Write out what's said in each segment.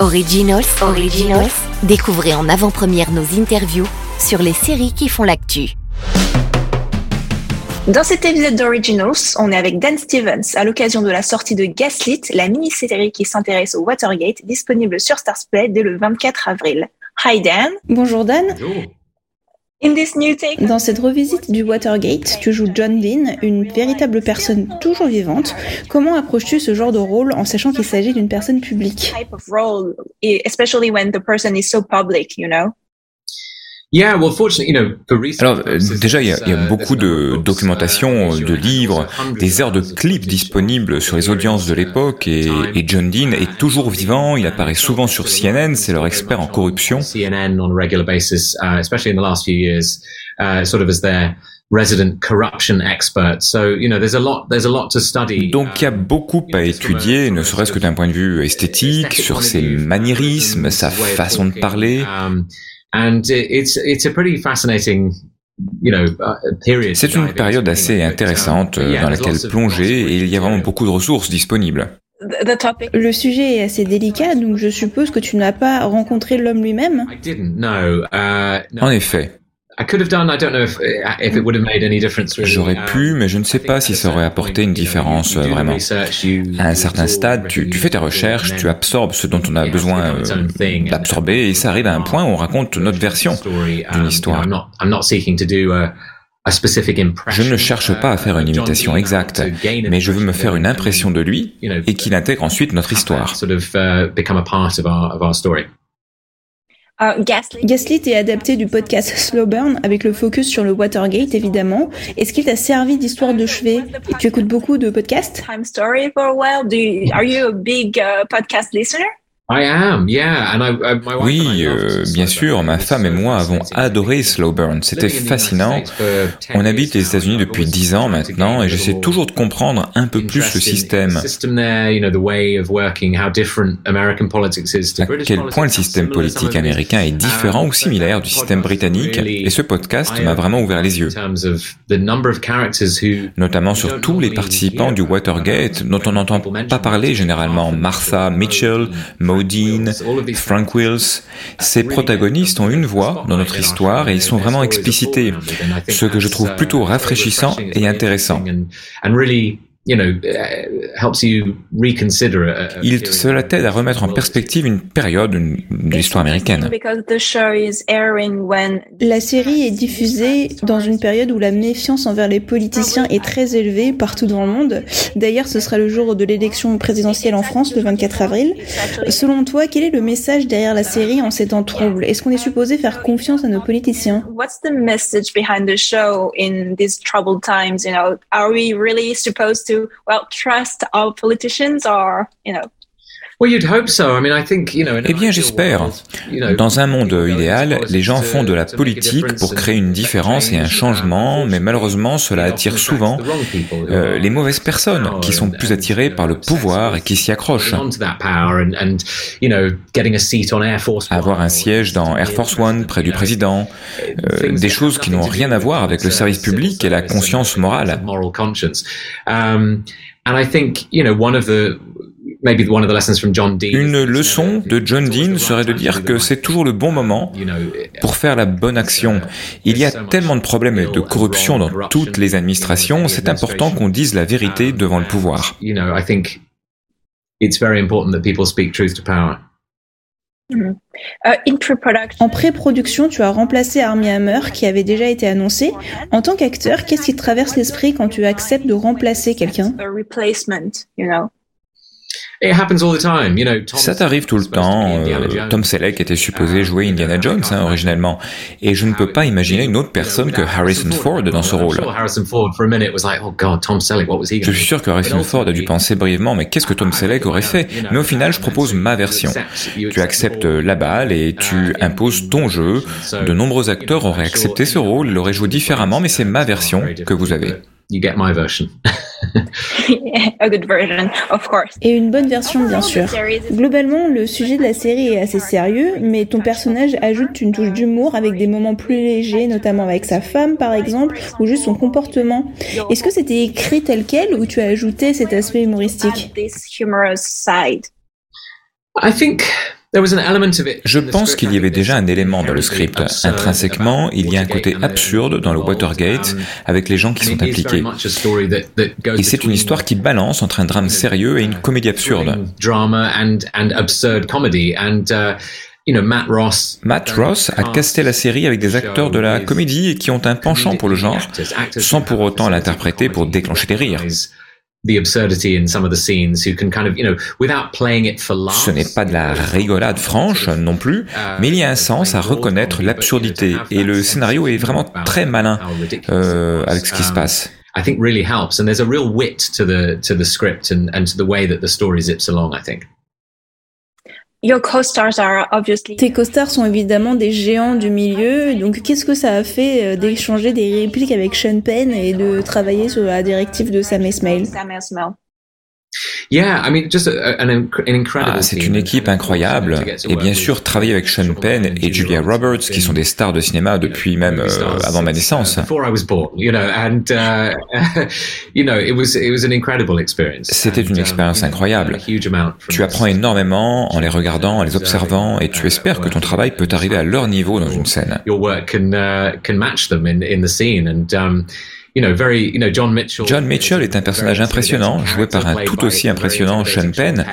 Originals, Originals. Découvrez en avant-première nos interviews sur les séries qui font l'actu. Dans cet épisode d'Originals, on est avec Dan Stevens à l'occasion de la sortie de Gaslit, la mini-série qui s'intéresse au Watergate, disponible sur Starsplay dès le 24 avril. Hi Dan. Bonjour Dan. Bonjour. Dans cette revisite du Watergate, tu joues John Dean, une véritable personne toujours vivante. Comment approches-tu ce genre de rôle en sachant qu'il s'agit d'une personne publique? Alors déjà, il y, a, beaucoup de documentation, de livres, des heures de clips disponibles sur les audiences de l'époque et, et, John Dean est toujours vivant, il apparaît souvent sur CNN, c'est leur expert en corruption. Donc il y a beaucoup à étudier, ne serait-ce que d'un point de vue esthétique, sur ses maniérismes, sa façon de parler. C'est une période assez intéressante uh, dans laquelle plonger et il y a vraiment beaucoup de ressources disponibles. Le sujet est assez délicat, donc je suppose que tu n'as pas rencontré l'homme lui-même? Uh, en effet, J'aurais pu, mais je ne sais pas si ça aurait apporté une différence vraiment. À un certain stade, tu, fais tes recherches, tu absorbes ce dont on a besoin euh, d'absorber, et ça arrive à un point où on raconte notre version d'une histoire. Je ne cherche pas à faire une imitation exacte, mais je veux me faire une impression de lui et qu'il intègre ensuite notre histoire. Uh, Gaslit. est adapté du podcast Slow Burn avec le focus sur le Watergate évidemment. Est-ce qu'il t'a servi d'histoire de chevet? Et tu écoutes beaucoup de podcasts? Time story for a while. Are you a big uh, podcast listener? Oui, euh, bien sûr, ma femme et moi avons adoré Slow Burn. C'était fascinant. On habite les États-Unis depuis dix ans maintenant et j'essaie toujours de comprendre un peu plus le système. À quel point le système politique américain est différent ou similaire du système britannique? et ce podcast m'a vraiment ouvert les yeux. Notamment sur tous les participants du Watergate dont on n'entend pas parler généralement. Martha Mitchell, Odin, Frank Wills. Ces protagonistes ont une voix dans notre histoire et ils sont vraiment explicités, ce que je trouve plutôt rafraîchissant et intéressant. Il, cela t'aide à remettre en perspective une période de l'histoire américaine. La série est diffusée dans une période où la méfiance envers les politiciens est très élevée partout dans le monde. D'ailleurs, ce sera le jour de l'élection présidentielle en France, le 24 avril. Selon toi, quel est le message derrière la série en ces temps troubles? Est-ce qu'on est supposé faire confiance à nos politiciens? What's the message behind the show in these troubled times? You know, are we really supposed to well trust our politicians or you know eh bien, j'espère. Dans un monde idéal, les gens font de la politique pour créer une différence et un changement, mais malheureusement, cela attire souvent euh, les mauvaises personnes qui sont plus attirées par le pouvoir et qui s'y accrochent. Avoir un siège dans Air Force One près du président, euh, des choses qui n'ont rien à voir avec le service public et la conscience morale. Une leçon de John Dean serait de dire que c'est toujours le bon moment pour faire la bonne action. Il y a tellement de problèmes de corruption dans toutes les administrations, c'est important qu'on dise la vérité devant le pouvoir. En pré-production, tu as remplacé Armie Hammer qui avait déjà été annoncé. En tant qu'acteur, qu'est-ce qui te traverse l'esprit quand tu acceptes de remplacer quelqu'un? Ça t'arrive tout le temps. Euh, Tom Selleck était supposé ah, jouer Indiana Jones hein, originellement, et je ne peux pas imaginer une autre personne que Harrison Ford dans ce rôle. Je suis sûr que Harrison Ford a dû penser brièvement, mais qu'est-ce que Tom Selleck aurait fait? Mais au final, je propose ma version. Tu acceptes la balle et tu imposes ton jeu. De nombreux acteurs auraient accepté ce rôle, l'auraient joué différemment, mais c'est ma version que vous avez. Et une bonne version, bien sûr. Globalement, le sujet de la série est assez sérieux, mais ton personnage ajoute une touche d'humour avec des moments plus légers, notamment avec sa femme, par exemple, ou juste son comportement. Est-ce que c'était écrit tel quel ou tu as ajouté cet aspect humoristique? Je pense qu'il y avait déjà un élément dans le script. Intrinsèquement, il y a un côté absurde dans le Watergate avec les gens qui sont impliqués. Et c'est une histoire qui balance entre un drame sérieux et une comédie absurde. Matt Ross a casté la série avec des acteurs de la comédie et qui ont un penchant pour le genre, sans pour autant l'interpréter pour déclencher des rires. Ce n'est pas de la rigolade franche non plus, uh, mais il y a un sens à reconnaître l'absurdité et le scénario est vraiment très malin euh, avec ce qui se um, passe. I think really helps and there's a real wit to the to the script and, and to the way that the story zips along, I think. Tes co-stars sont évidemment des géants du milieu, donc qu'est-ce que ça a fait euh, d'échanger des répliques avec Sean Penn et de travailler sur la directive de Sam Esmail ah, c'est une équipe incroyable. Et bien sûr, travailler avec Sean Penn et Julia Roberts, qui sont des stars de cinéma depuis même euh, avant ma naissance. C'était une expérience incroyable. Tu apprends énormément en les regardant, en les observant, et tu espères que ton travail peut arriver à leur niveau dans une scène. John Mitchell est un personnage impressionnant, joué par un tout aussi impressionnant Sean Penn,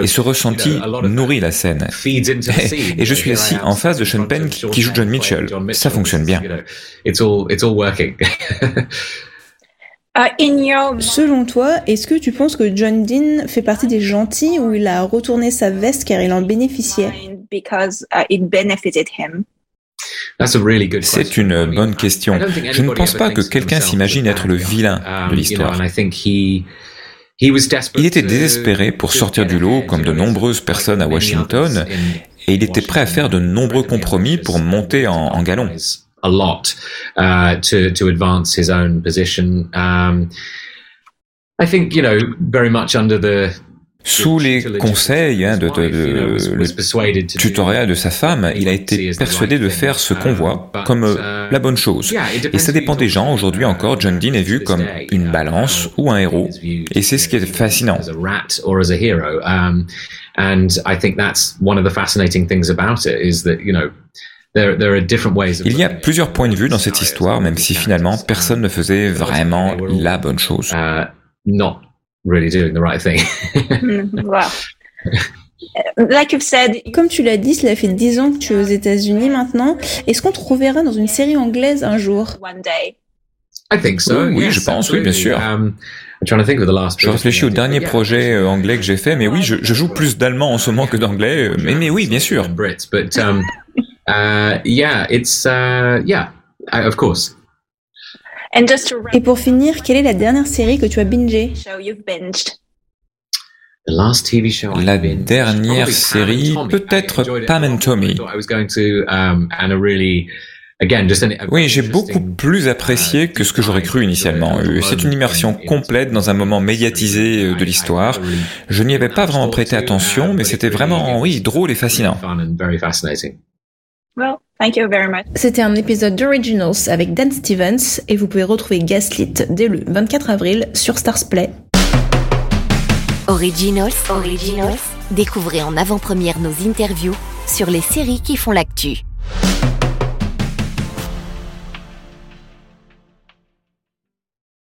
et ce ressenti nourrit la scène. Et je suis assis en face de Sean Penn qui joue John Mitchell. Ça fonctionne bien. Selon toi, est-ce que tu penses que John Dean fait partie des gentils ou il a retourné sa veste car il en bénéficiait? C'est une bonne question. Je ne pense pas que quelqu'un s'imagine être le vilain de um, l'histoire. Il était désespéré pour sortir du lot, comme de nombreuses personnes à Washington, et il était prêt à faire de nombreux compromis pour monter en, galon. I sous les conseils hein, de, de, de, le tutoriel de sa femme, il a été persuadé de faire ce qu'on voit comme euh, la bonne chose. Et ça dépend des gens. Aujourd'hui encore, John Dean est vu comme une balance ou un héros. Et c'est ce qui est fascinant. Il y a plusieurs points de vue dans cette histoire, même si finalement personne ne faisait vraiment la bonne chose. Really doing the right thing. wow. Like you've said, Comme tu l'as dit, cela fait dix ans que tu es aux États-Unis maintenant. Est-ce qu'on te reverra dans une série anglaise un jour? One day. I think so. Oui, je pense, oui, bien sûr. Um, je réfléchis au dernier projet euh, anglais que j'ai fait, mais oui, je, je joue plus d'allemand en ce moment que d'anglais, euh, mais, mais oui, bien sûr. But um, uh, yeah, it's uh, yeah, of course. Et pour finir, quelle est la dernière série que tu as bingée la dernière série, peut-être Pam and Tommy. Oui, j'ai beaucoup plus apprécié que ce que j'aurais cru initialement. Euh, c'est une immersion complète dans un moment médiatisé euh, de l'histoire. Je n'y avais pas vraiment prêté attention, mais c'était vraiment, oui, drôle et fascinant. C'était un épisode d'Originals avec Dan Stevens et vous pouvez retrouver Gaslit dès le 24 avril sur Starsplay. Originals, Originals, découvrez en avant-première nos interviews sur les séries qui font l'actu.